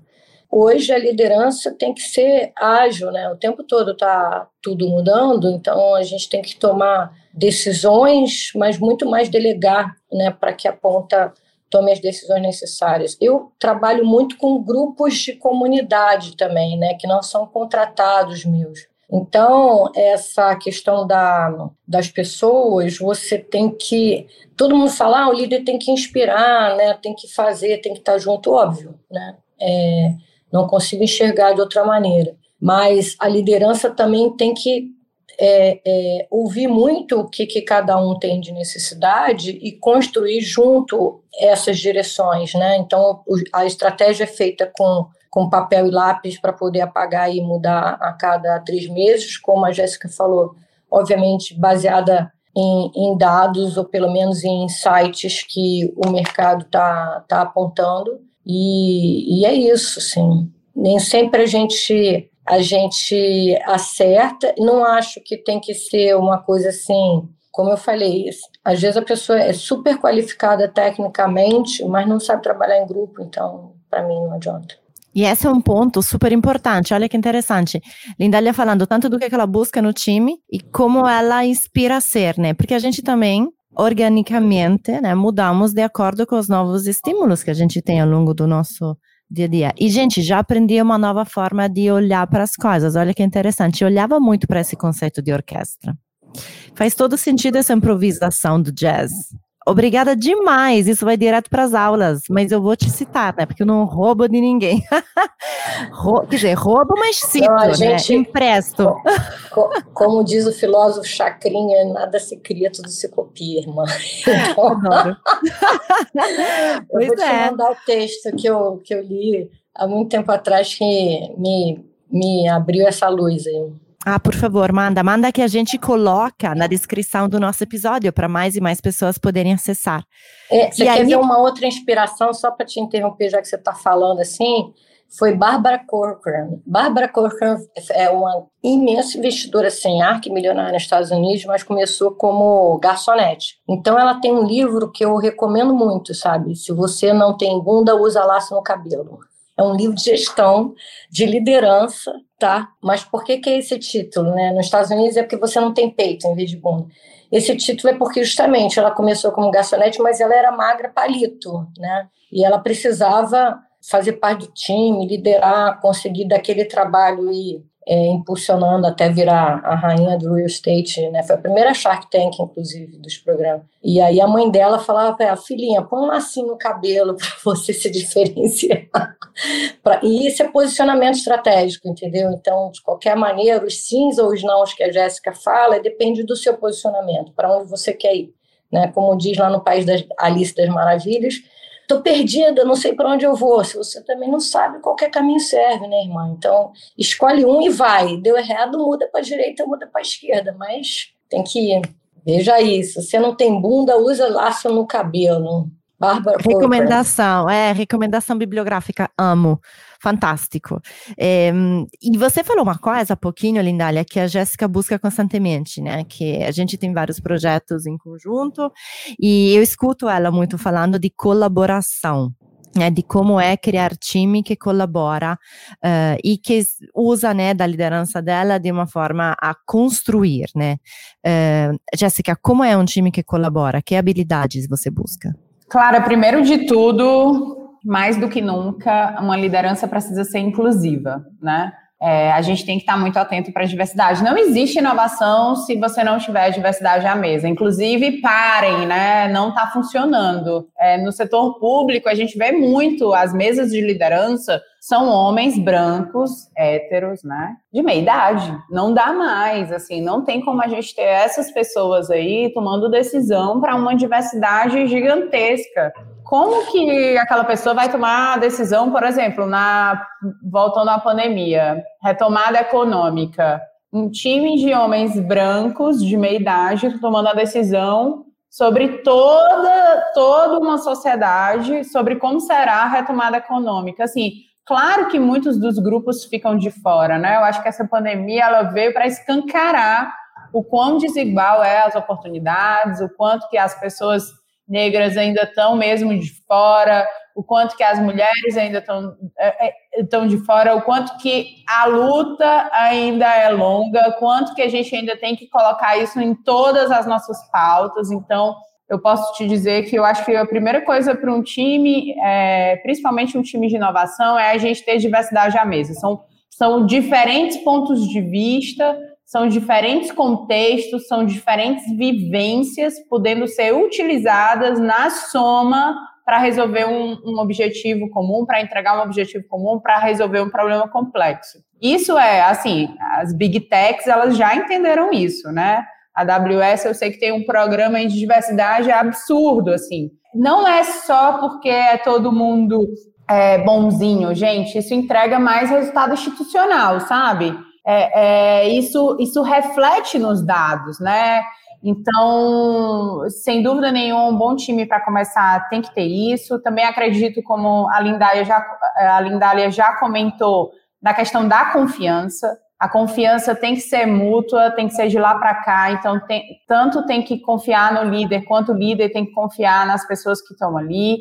Hoje a liderança tem que ser ágil, né? O tempo todo está tudo mudando, então a gente tem que tomar decisões, mas muito mais delegar, né, para que a ponta tome as decisões necessárias. Eu trabalho muito com grupos de comunidade também, né, que não são contratados meus. Então, essa questão da, das pessoas, você tem que. Todo mundo fala, ah, o líder tem que inspirar, né? tem que fazer, tem que estar junto, óbvio. Né? É, não consigo enxergar de outra maneira. Mas a liderança também tem que é, é, ouvir muito o que, que cada um tem de necessidade e construir junto essas direções. Né? Então, a estratégia é feita com, com papel e lápis para poder apagar e mudar a cada três meses, como a Jéssica falou, obviamente baseada em, em, dados ou pelo menos em insights que o mercado está tá apontando. E, e é isso, sim. Nem sempre a gente a gente acerta. Não acho que tem que ser uma coisa assim, como eu falei, às vezes a pessoa é super qualificada tecnicamente, mas não sabe trabalhar em grupo, então para mim não adianta. E esse é um ponto super importante. Olha que interessante. Lindália falando tanto do que ela busca no time e como ela inspira a ser, né? Porque a gente também organicamente, né, mudamos de acordo com os novos estímulos que a gente tem ao longo do nosso dia a dia. E, gente, já aprendi uma nova forma de olhar para as coisas. Olha que interessante. Eu olhava muito para esse conceito de orquestra. Faz todo sentido essa improvisação do jazz. Obrigada demais. Isso vai direto para as aulas, mas eu vou te citar, né? Porque eu não roubo de ninguém. Quer dizer, roubo, mas cito, não, né? gente, né? Empresto. Co como diz o filósofo Chacrinha, nada se cria, tudo se copia, irmã. Então, Adoro. eu vou te é. mandar o texto que eu, que eu li há muito tempo atrás que me, me abriu essa luz aí. Ah, por favor, manda. Manda que a gente coloca na descrição do nosso episódio para mais e mais pessoas poderem acessar. É, você e quer aí... ver uma outra inspiração, só para te interromper, já que você está falando assim? Foi Bárbara Corcoran. Bárbara Corcoran é uma imensa investidora sem ar, que milionária nos Estados Unidos, mas começou como garçonete. Então ela tem um livro que eu recomendo muito, sabe? Se você não tem bunda, usa laço no cabelo. É um livro de gestão, de liderança, tá? Mas por que, que é esse título, né? Nos Estados Unidos é porque você não tem peito em vez de bunda. Esse título é porque justamente ela começou como garçonete, mas ela era magra palito, né? E ela precisava fazer parte do time, liderar, conseguir daquele trabalho e é, impulsionando até virar a rainha do real estate, né? Foi a primeira Shark Tank, inclusive, dos programas. E aí a mãe dela falava para ela, filhinha, põe um lacinho no cabelo para você se diferenciar. E isso é posicionamento estratégico, entendeu? Então, de qualquer maneira, os sims ou os nãos que a Jéssica fala, depende do seu posicionamento, para onde você quer ir. Né? Como diz lá no País das Alice das Maravilhas, Estou perdida, não sei para onde eu vou. Se você também não sabe, qualquer caminho serve, né, irmã? Então, escolhe um e vai. Deu errado, muda para a direita, muda para a esquerda, mas tem que ir. Veja isso. Se você não tem bunda, usa laço no cabelo. Bárbara Recomendação, é, recomendação bibliográfica, amo. Fantástico. É, e você falou uma coisa há pouquinho, Lindália, que a Jéssica busca constantemente, né? Que a gente tem vários projetos em conjunto e eu escuto ela muito falando de colaboração. Né, de como é criar time que colabora uh, e que usa né, da liderança dela de uma forma a construir. Né? Uh, Jéssica, como é um time que colabora? Que habilidades você busca? Clara, primeiro de tudo, mais do que nunca, uma liderança precisa ser inclusiva, né? É, a gente tem que estar muito atento para a diversidade. Não existe inovação se você não tiver diversidade à mesa. Inclusive, parem, né? Não está funcionando. É, no setor público, a gente vê muito as mesas de liderança são homens brancos, héteros, né? De meia idade. Não dá mais, assim, não tem como a gente ter essas pessoas aí tomando decisão para uma diversidade gigantesca como que aquela pessoa vai tomar a decisão, por exemplo, na voltando à pandemia, retomada econômica, um time de homens brancos de meia idade tomando a decisão sobre toda toda uma sociedade, sobre como será a retomada econômica. Assim, claro que muitos dos grupos ficam de fora, né? Eu acho que essa pandemia ela veio para escancarar o quão desigual é as oportunidades, o quanto que as pessoas negras ainda estão mesmo de fora, o quanto que as mulheres ainda estão é, é, estão de fora, o quanto que a luta ainda é longa, quanto que a gente ainda tem que colocar isso em todas as nossas pautas. Então, eu posso te dizer que eu acho que a primeira coisa para um time, é, principalmente um time de inovação, é a gente ter diversidade à mesa. São, são diferentes pontos de vista, são diferentes contextos, são diferentes vivências podendo ser utilizadas na soma para resolver um, um, objetivo comum, para entregar um objetivo comum, para resolver um problema complexo. Isso é, assim, as big techs, elas já entenderam isso, né? A AWS, eu sei que tem um programa de diversidade absurdo, assim. Não é só porque é todo mundo é, bonzinho, gente, isso entrega mais resultado institucional, sabe? É, é, isso, isso reflete nos dados, né? Então, sem dúvida nenhuma, um bom time para começar tem que ter isso. Também acredito, como a Lindália já, a Lindália já comentou, na questão da confiança. A confiança tem que ser mútua, tem que ser de lá para cá. Então, tem, tanto tem que confiar no líder, quanto o líder tem que confiar nas pessoas que estão ali.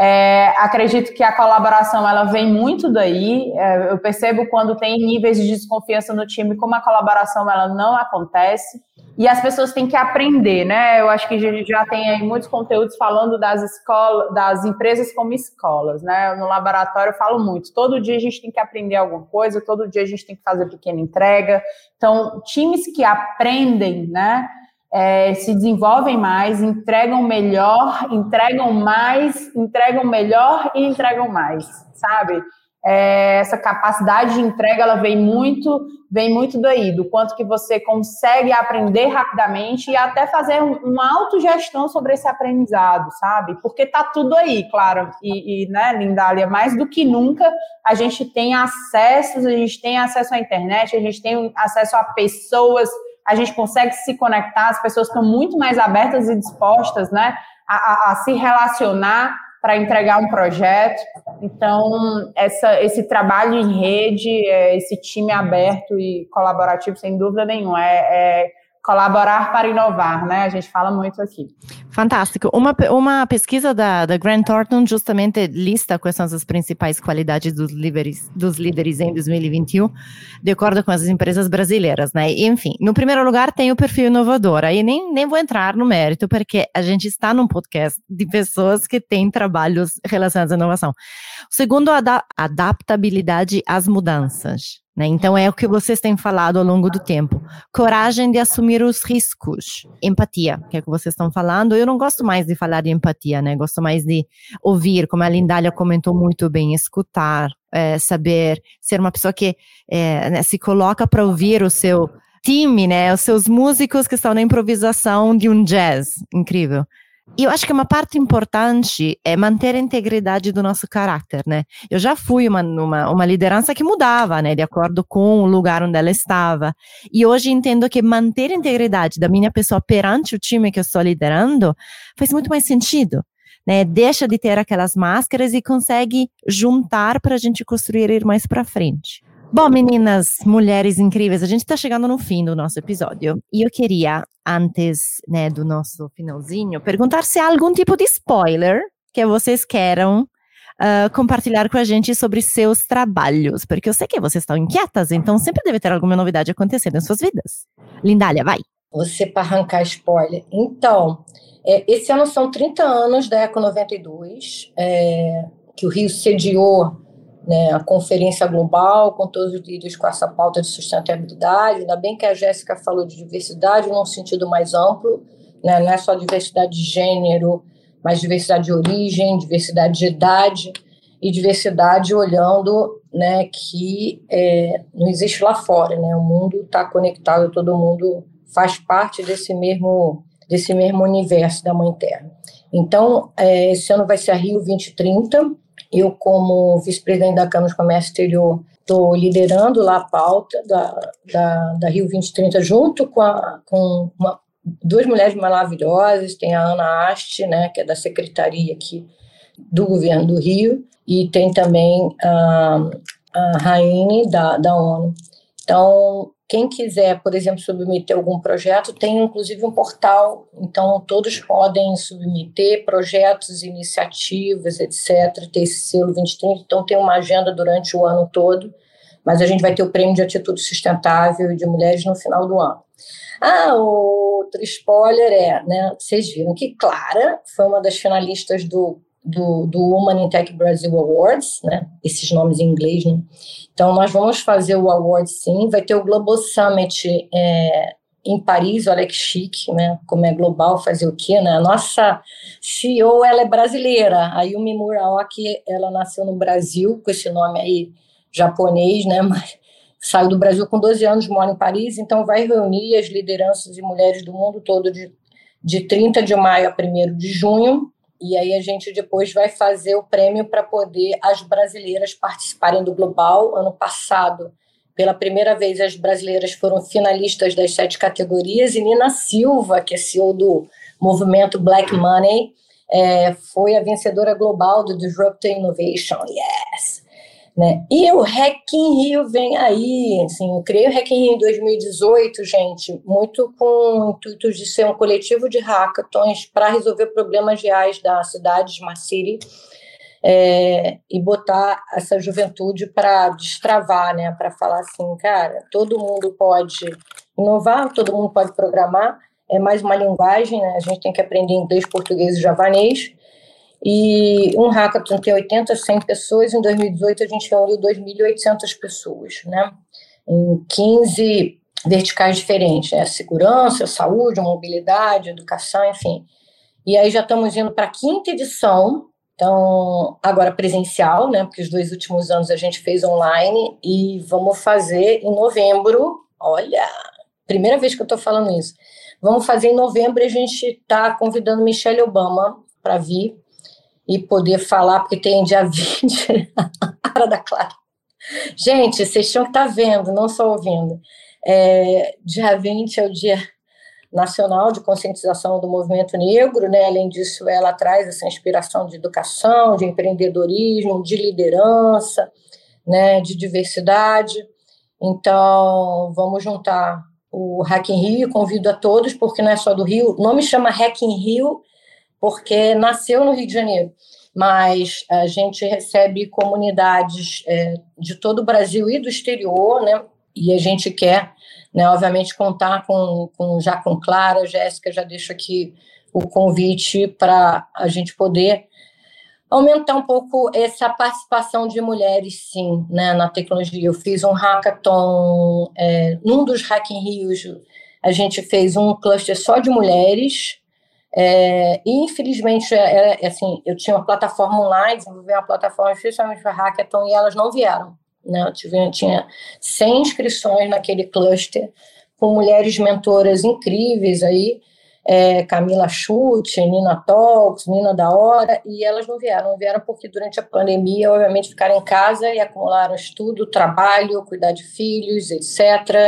É, acredito que a colaboração ela vem muito daí. É, eu percebo quando tem níveis de desconfiança no time, como a colaboração ela não acontece. E as pessoas têm que aprender, né? Eu acho que já tem aí muitos conteúdos falando das escolas, das empresas como escolas, né? No laboratório eu falo muito. Todo dia a gente tem que aprender alguma coisa, todo dia a gente tem que fazer pequena entrega. Então, times que aprendem, né? É, se desenvolvem mais, entregam melhor, entregam mais, entregam melhor e entregam mais, sabe? é, essa capacidade de entrega ela vem muito vem muito daí do quanto que você consegue aprender rapidamente e até fazer uma autogestão sobre esse aprendizado sabe? Porque tá tudo aí claro. E, e né Lindália mais do que nunca a gente tem acessos a gente tem acesso à internet a gente tem acesso a pessoas a gente consegue se conectar as pessoas estão muito mais abertas e dispostas né a, a, a se relacionar para entregar um projeto. Então, essa, esse trabalho em rede, é, esse time aberto e colaborativo, sem dúvida nenhuma, é, é colaborar para inovar, né? A gente fala muito aqui. Fantástico. Uma, uma pesquisa da, da Grant Thornton justamente lista quais são as principais qualidades dos líderes, dos líderes em 2021, de acordo com as empresas brasileiras, né? Enfim, no primeiro lugar tem o perfil inovador. Aí nem, nem vou entrar no mérito, porque a gente está num podcast de pessoas que têm trabalhos relacionados à inovação. O segundo, a adaptabilidade às mudanças. Né? Então, é o que vocês têm falado ao longo do tempo. Coragem de assumir os riscos. Empatia, que é o que vocês estão falando. Eu não gosto mais de falar de empatia, né? Gosto mais de ouvir, como a Lindália comentou muito bem, escutar, é, saber, ser uma pessoa que é, né, se coloca para ouvir o seu time, né? Os seus músicos que estão na improvisação de um jazz. Incrível. Eu acho que uma parte importante é manter a integridade do nosso caráter, né? Eu já fui uma, uma, uma liderança que mudava, né? De acordo com o lugar onde ela estava. E hoje entendo que manter a integridade da minha pessoa perante o time que eu estou liderando faz muito mais sentido. Né, deixa de ter aquelas máscaras e consegue juntar para a gente construir ir mais para frente. Bom, meninas, mulheres incríveis, a gente está chegando no fim do nosso episódio e eu queria, antes né, do nosso finalzinho, perguntar se há algum tipo de spoiler que vocês queiram uh, compartilhar com a gente sobre seus trabalhos, porque eu sei que vocês estão inquietas, então sempre deve ter alguma novidade acontecendo em suas vidas. Lindália, vai! Você para arrancar spoiler. Então, é, esse ano são 30 anos da Eco 92, é, que o Rio sediou né, a conferência global com todos os líderes com essa pauta de sustentabilidade. Ainda bem que a Jéssica falou de diversidade num sentido mais amplo, né, não é só diversidade de gênero, mas diversidade de origem, diversidade de idade e diversidade olhando né, que é, não existe lá fora. Né, o mundo está conectado, todo mundo faz parte desse mesmo, desse mesmo universo da Mãe Terra. Então, é, esse ano vai ser a Rio 2030, eu, como vice-presidente da Câmara de Comércio Exterior, estou liderando lá a pauta da, da, da, Rio 2030 junto com, a, com uma, duas mulheres maravilhosas, tem a Ana Ast, né, que é da secretaria aqui do governo do Rio, e tem também a, a Raine da, da ONU. Então, quem quiser, por exemplo, submeter algum projeto, tem inclusive um portal, então todos podem submeter projetos, iniciativas, etc., ter esse selo 2030, então tem uma agenda durante o ano todo, mas a gente vai ter o prêmio de atitude sustentável de mulheres no final do ano. Ah, outro spoiler é, né, vocês viram que Clara foi uma das finalistas do do, do Woman in Tech Brasil Awards, né? Esses nomes em inglês, né? Então, nós vamos fazer o award sim. Vai ter o Global Summit é, em Paris, olha que chique, né? Como é global, fazer o quê, né? A nossa CEO, ela é brasileira. A Yumi Muraoki, ela nasceu no Brasil, com esse nome aí japonês, né? Mas saiu do Brasil com 12 anos, mora em Paris, então vai reunir as lideranças e mulheres do mundo todo de, de 30 de maio a 1 de junho e aí a gente depois vai fazer o prêmio para poder as brasileiras participarem do Global. Ano passado, pela primeira vez, as brasileiras foram finalistas das sete categorias e Nina Silva, que é CEO do movimento Black Money, é, foi a vencedora global do Disruptive Innovation. Yes! Né? E o Hack in Rio vem aí, assim, eu criei o Hack in Rio em 2018, gente, muito com intuito de ser um coletivo de hackathons para resolver problemas reais da cidade, Smart City, é, e botar essa juventude para destravar, né, para falar assim, cara, todo mundo pode inovar, todo mundo pode programar, é mais uma linguagem, né, a gente tem que aprender inglês, português e javanês, e um hackathon tem 80, 100 pessoas. Em 2018, a gente reuniu 2.800 pessoas, né? Em 15 verticais diferentes, né? Segurança, saúde, mobilidade, educação, enfim. E aí já estamos indo para a quinta edição, Então, agora presencial, né? Porque os dois últimos anos a gente fez online e vamos fazer em novembro. Olha, primeira vez que eu estou falando isso. Vamos fazer em novembro e a gente está convidando Michelle Obama para vir e poder falar, porque tem dia 20, a cara da Clara. Gente, vocês tinham que estar tá vendo, não só ouvindo. É, dia 20 é o dia nacional de conscientização do movimento negro, né? Além disso, ela traz essa inspiração de educação, de empreendedorismo, de liderança, né? De diversidade. Então, vamos juntar o Hack in Rio, convido a todos, porque não é só do Rio, o nome chama Hack in Rio, porque nasceu no Rio de Janeiro, mas a gente recebe comunidades é, de todo o Brasil e do exterior, né? E a gente quer, né, obviamente, contar com, com já com Clara, Jéssica, já deixo aqui o convite para a gente poder aumentar um pouco essa participação de mulheres, sim, né, na tecnologia. Eu fiz um hackathon, é, num dos Hack Rios, a gente fez um cluster só de mulheres, é, infelizmente, é, é, assim, eu tinha uma plataforma online, desenvolvi uma plataforma especialmente para hackathon, e elas não vieram. Né? Eu tive, tinha 100 inscrições naquele cluster, com mulheres mentoras incríveis aí, é, Camila Chute, Nina Talks, Nina da Hora, e elas não vieram. Não vieram porque durante a pandemia, obviamente, ficaram em casa e acumularam estudo, trabalho, cuidar de filhos, etc.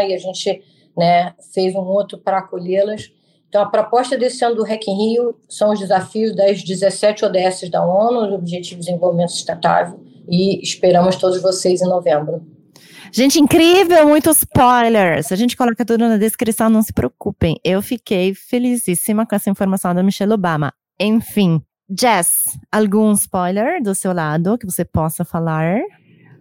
E a gente né, fez um outro para acolhê-las. Então, a proposta desse ano do REC em Rio são os desafios das 17 ODS da ONU, o Objetivo de Desenvolvimento Sustentável, e esperamos todos vocês em novembro. Gente, incrível, muitos spoilers. A gente coloca tudo na descrição, não se preocupem. Eu fiquei felicíssima com essa informação da Michelle Obama. Enfim, Jess, algum spoiler do seu lado que você possa falar?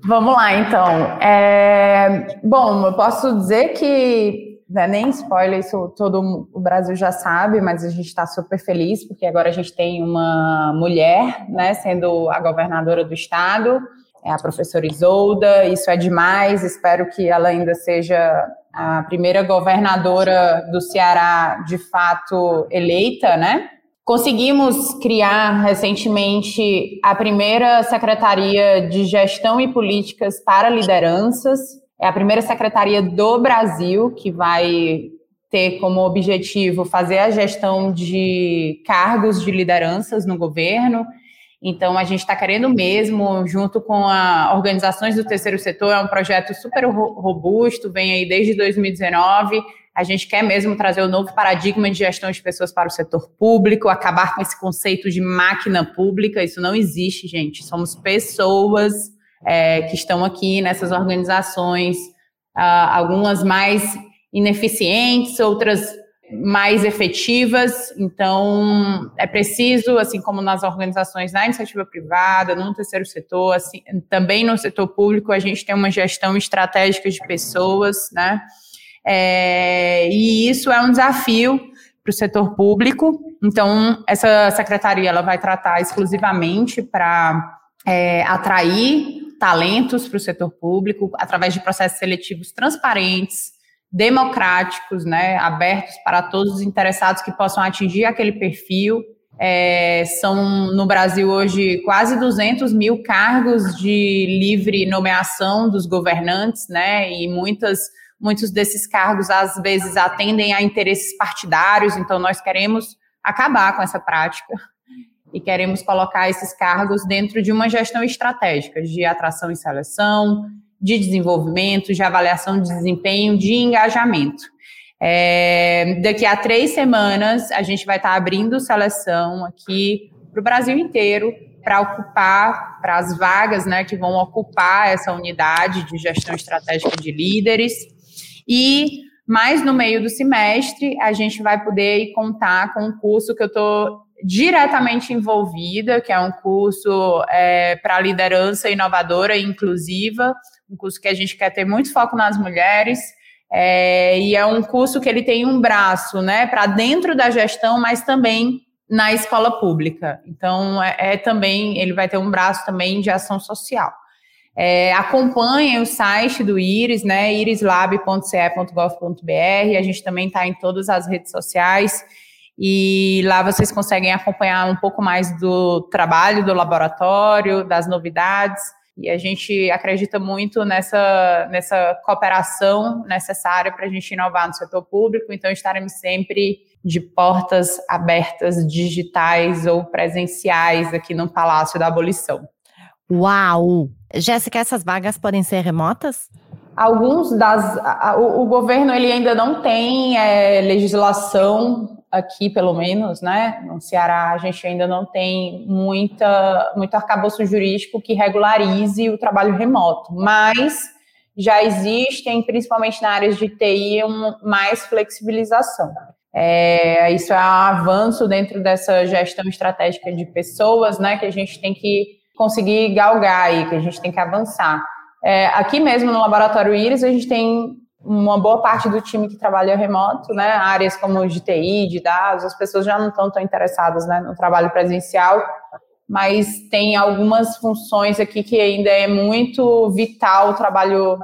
Vamos lá, então. É... Bom, eu posso dizer que não é nem spoiler, isso todo o Brasil já sabe, mas a gente está super feliz porque agora a gente tem uma mulher, né, sendo a governadora do estado é a professora Isolda, isso é demais, espero que ela ainda seja a primeira governadora do Ceará de fato eleita, né? Conseguimos criar recentemente a primeira Secretaria de Gestão e Políticas para Lideranças. É a primeira secretaria do Brasil que vai ter como objetivo fazer a gestão de cargos de lideranças no governo então, a gente está querendo mesmo, junto com as organizações do terceiro setor, é um projeto super robusto, vem aí desde 2019. A gente quer mesmo trazer o um novo paradigma de gestão de pessoas para o setor público, acabar com esse conceito de máquina pública. Isso não existe, gente. Somos pessoas é, que estão aqui nessas organizações, uh, algumas mais ineficientes, outras mais efetivas. Então, é preciso, assim como nas organizações da iniciativa privada, no terceiro setor, assim, também no setor público, a gente tem uma gestão estratégica de pessoas, né? É, e isso é um desafio para o setor público. Então, essa secretaria ela vai tratar exclusivamente para é, atrair talentos para o setor público através de processos seletivos transparentes, democráticos, né, abertos para todos os interessados que possam atingir aquele perfil. É, são no Brasil hoje quase 200 mil cargos de livre nomeação dos governantes, né, e muitas, muitos desses cargos às vezes atendem a interesses partidários, então nós queremos acabar com essa prática e queremos colocar esses cargos dentro de uma gestão estratégica de atração e seleção, de desenvolvimento, de avaliação de desempenho, de engajamento. É, daqui a três semanas, a gente vai estar abrindo seleção aqui para o Brasil inteiro para ocupar, para as vagas né, que vão ocupar essa unidade de gestão estratégica de líderes. E mais no meio do semestre, a gente vai poder contar com um curso que eu estou diretamente envolvida, que é um curso é, para liderança inovadora e inclusiva, um curso que a gente quer ter muito foco nas mulheres, é, e é um curso que ele tem um braço, né, para dentro da gestão, mas também na escola pública. Então, é, é, também, ele vai ter um braço também de ação social. É, acompanhem o site do IRIS, né, irislab.ce.gov.br, a gente também está em todas as redes sociais, E lá vocês conseguem acompanhar um pouco mais do trabalho do laboratório, das novidades. E a gente acredita muito nessa, nessa cooperação necessária para a gente inovar no setor público, então estaremos sempre de portas abertas, digitais ou presenciais aqui no Palácio da Abolição. Uau! Jéssica, essas vagas podem ser remotas? Alguns das. A, o, o, governo ele ainda não tem é, legislação aqui, pelo menos, né? No Ceará, a gente ainda não tem muita, muito arcabouço jurídico que regularize o trabalho remoto, mas já existem, principalmente na área de TI, um, mais flexibilização. É, isso é um avanço dentro dessa gestão estratégica de pessoas, né? Que a gente tem que conseguir galgar aí, que a gente tem que avançar. É, aqui mesmo no Laboratório Iris, a gente tem uma boa parte do time que trabalha remoto, né? Áreas como de TI, de dados, as pessoas já não estão tão interessadas né, no trabalho presencial, mas tem algumas funções aqui que ainda é muito vital o trabalho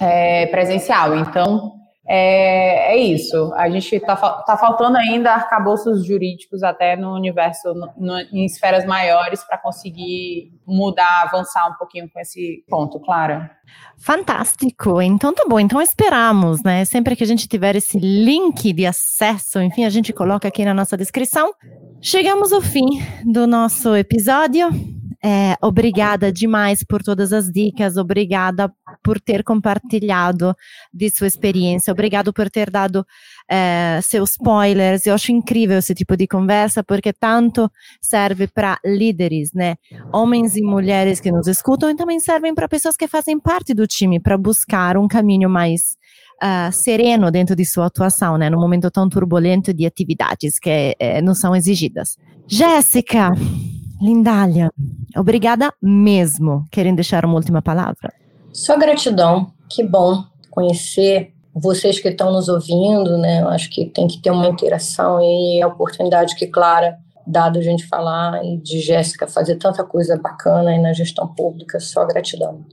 é, presencial. Então, é, é, isso. A gente está tá faltando ainda arcabouços jurídicos até no universo, no, no, em esferas maiores, para conseguir mudar, avançar um pouquinho com esse ponto, Clara. Fantástico. Então tá bom. Então esperamos, né? Sempre que a gente tiver esse link de acesso, enfim, a gente coloca aqui na nossa descrição. Chegamos ao fim do nosso episódio. É, obrigada demais por todas as dicas, obrigada por ter compartilhado de sua experiência, obrigado por ter dado é, seus spoilers. Eu acho incrível esse tipo de conversa, porque tanto serve para líderes, né? Homens e mulheres que nos escutam, e também servem para pessoas que fazem parte do time, para buscar um caminho mais uh, sereno dentro de sua atuação, né? No momento tão turbulento de atividades que é, não são exigidas. Jéssica! Lindália, obrigada mesmo. Querem deixar uma última palavra? Só gratidão. Que bom conhecer vocês que estão nos ouvindo, né? Eu acho que tem que ter uma interação e a oportunidade que Clara dado a gente falar e de Jéssica fazer tanta coisa bacana aí na gestão pública, só gratidão.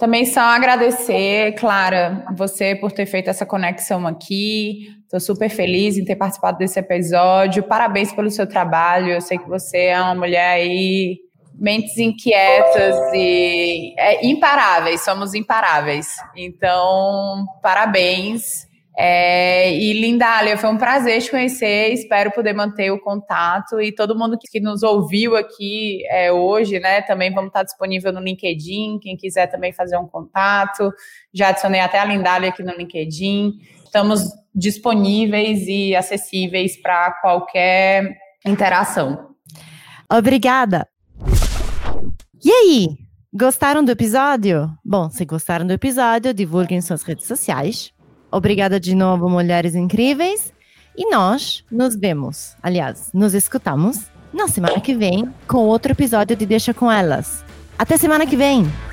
Também só agradecer, Clara, você por ter feito essa conexão aqui. Estou super feliz em ter participado desse episódio. Parabéns pelo seu trabalho. Eu sei que você é uma mulher aí, mentes inquietas e é, imparáveis, somos imparáveis. Então, parabéns. É, e Lindália, foi um prazer te conhecer, espero poder manter o contato e todo mundo que nos ouviu aqui é, hoje, né, também vamos estar disponível no LinkedIn, quem quiser também fazer um contato, já adicionei até a Lindália aqui no LinkedIn, estamos disponíveis e acessíveis para qualquer interação. Obrigada! E aí, gostaram do episódio? Bom, se gostaram do episódio, divulguem suas redes sociais, Obrigada de novo, mulheres incríveis. E nós nos vemos, aliás, nos escutamos na semana que vem com outro episódio de Deixa com Elas. Até semana que vem!